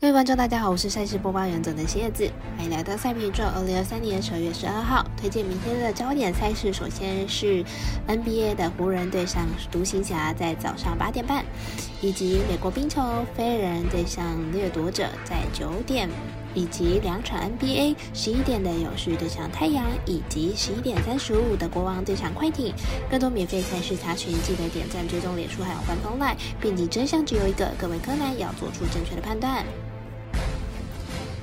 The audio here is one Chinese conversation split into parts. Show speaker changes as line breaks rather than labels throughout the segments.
各位观众，大家好，我是赛事播报员总的蝎子，欢迎来到赛评中。二零二三年十二月十二号，推荐明天的焦点赛事。首先是 NBA 的湖人对上独行侠，在早上八点半，以及美国冰球飞人对上掠夺者，在九点，以及两场 NBA 十一点的勇士对上太阳，以及十一点三十五的国王对上快艇。更多免费赛事查询，记得点赞、追踪脸书还有官方 LINE，并且真相只有一个，各位柯南要做出正确的判断。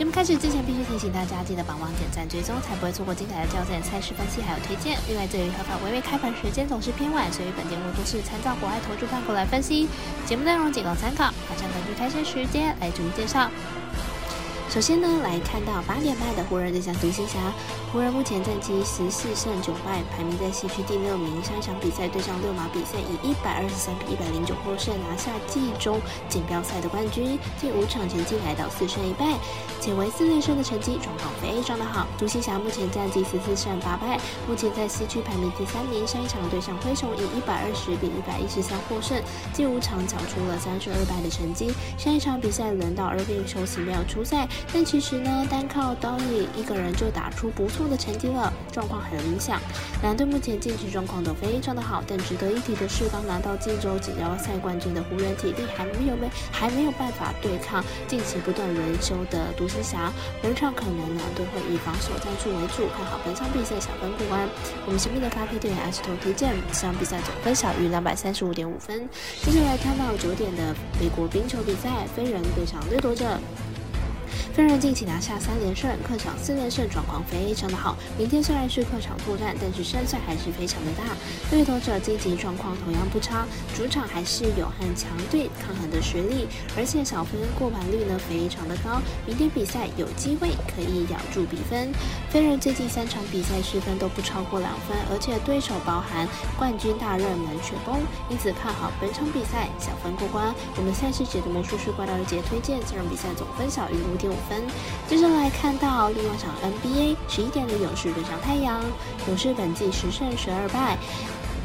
节目开始之前，必须提醒大家记得帮忙点赞、追踪，才不会错过精彩的焦点赛事分析还有推荐。另外，这于合法微微开盘时间总是偏晚，所以本节目都是参照国外投注盘口来分析，节目内容仅供参考，马上根据开赛时间来逐一介绍。首先呢，来看到八点半的湖人对上独行侠。湖人目前战绩十四胜九败，排名在西区第六名。上一场比赛对上六马比赛，以一百二十三比一百零九获胜，拿下季中锦标赛的冠军。近五场成绩来到四胜一败，且为四连胜的成绩，状况非常的好。独行侠目前战绩十四胜八败，目前在西区排名第三名。上一场对上灰熊，以一百二十比一百一十三获胜，近五场缴出了三胜二败的成绩。上一场比赛轮到二病休息没有出赛。但其实呢，单靠刀里一个人就打出不错的成绩了，状况很理想。两队目前近期状况都非常的好，但值得一提的是，刚拿到季州锦标赛冠军的湖人体力还没有被还没有办法对抗近期不断轮休的独行侠。本场可能两队会以防守战术为主，看好本场比赛小分过关。我们神秘的发配队员阿斯托推荐，这场比赛总分小于两百三十五点五分。接下来看到九点的美国冰球比赛，飞人对上掠夺者。飞人近期拿下三连胜，客场四连胜，状况非常的好。明天虽然是客场作战，但是胜算还是非常的大。掠夺者晋级状况同样不差，主场还是有和强队抗衡的实力，而且小分过盘率呢非常的高。明天比赛有机会可以咬住比分。飞人最近三场比赛失分都不超过两分，而且对手包含冠军大热门雪崩，因此看好本场比赛小分过关。我们赛事节的魔术师怪盗的节推荐这场比赛总分小于五点五。分，接着来看到另外一场 NBA，十一点的勇士对上太阳，勇士本季十胜十二败。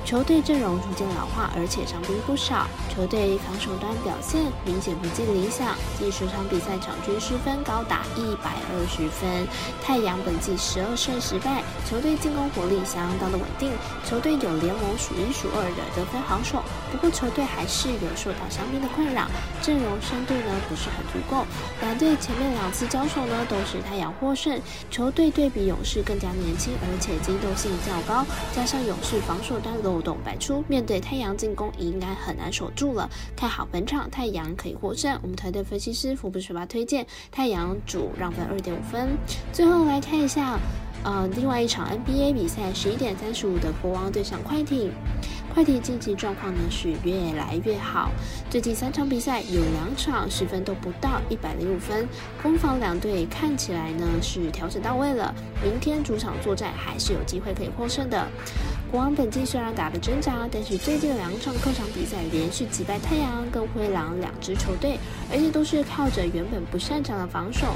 球队阵容逐渐老化，而且伤兵不少，球队防守端表现明显不尽理想。近十场比赛场均失分高达一百二十分。太阳本季十二胜十败，球队进攻火力相当的稳定，球队有联盟数一数二的得分好手。不过球队还是有受到伤兵的困扰，阵容深度呢不是很足够。两队前面两次交手呢都是太阳获胜，球队对比勇士更加年轻，而且机动性较高，加上勇士防守端漏洞百出，面对太阳进攻应该很难守住了。看好本场太阳可以获胜。我们团队分析师福布水吧推荐太阳主让分二点五分。最后来看一下，呃，另外一场 NBA 比赛，十一点三十五的国王对上快艇。快艇晋级状况呢是越来越好，最近三场比赛有两场十分都不到一百零五分，攻防两队看起来呢是调整到位了，明天主场作战还是有机会可以获胜的。国王本季虽然打得挣扎，但是最近两场客场比赛连续击败太阳跟灰狼两支球队，而且都是靠着原本不擅长的防守。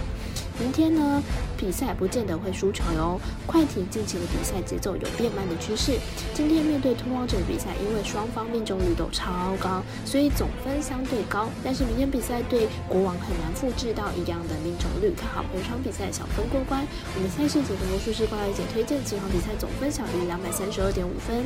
明天呢，比赛不见得会输球哟。快艇近期的比赛节奏有变慢的趋势。今天面对突王者的比赛，因为双方命中率都超高，所以总分相对高。但是明天比赛对国王很难复制到一样的命中率。看好本场比赛小分过关。我们赛事节的魔术师关爱姐推荐，这场比赛总分小于两百三十二点五分。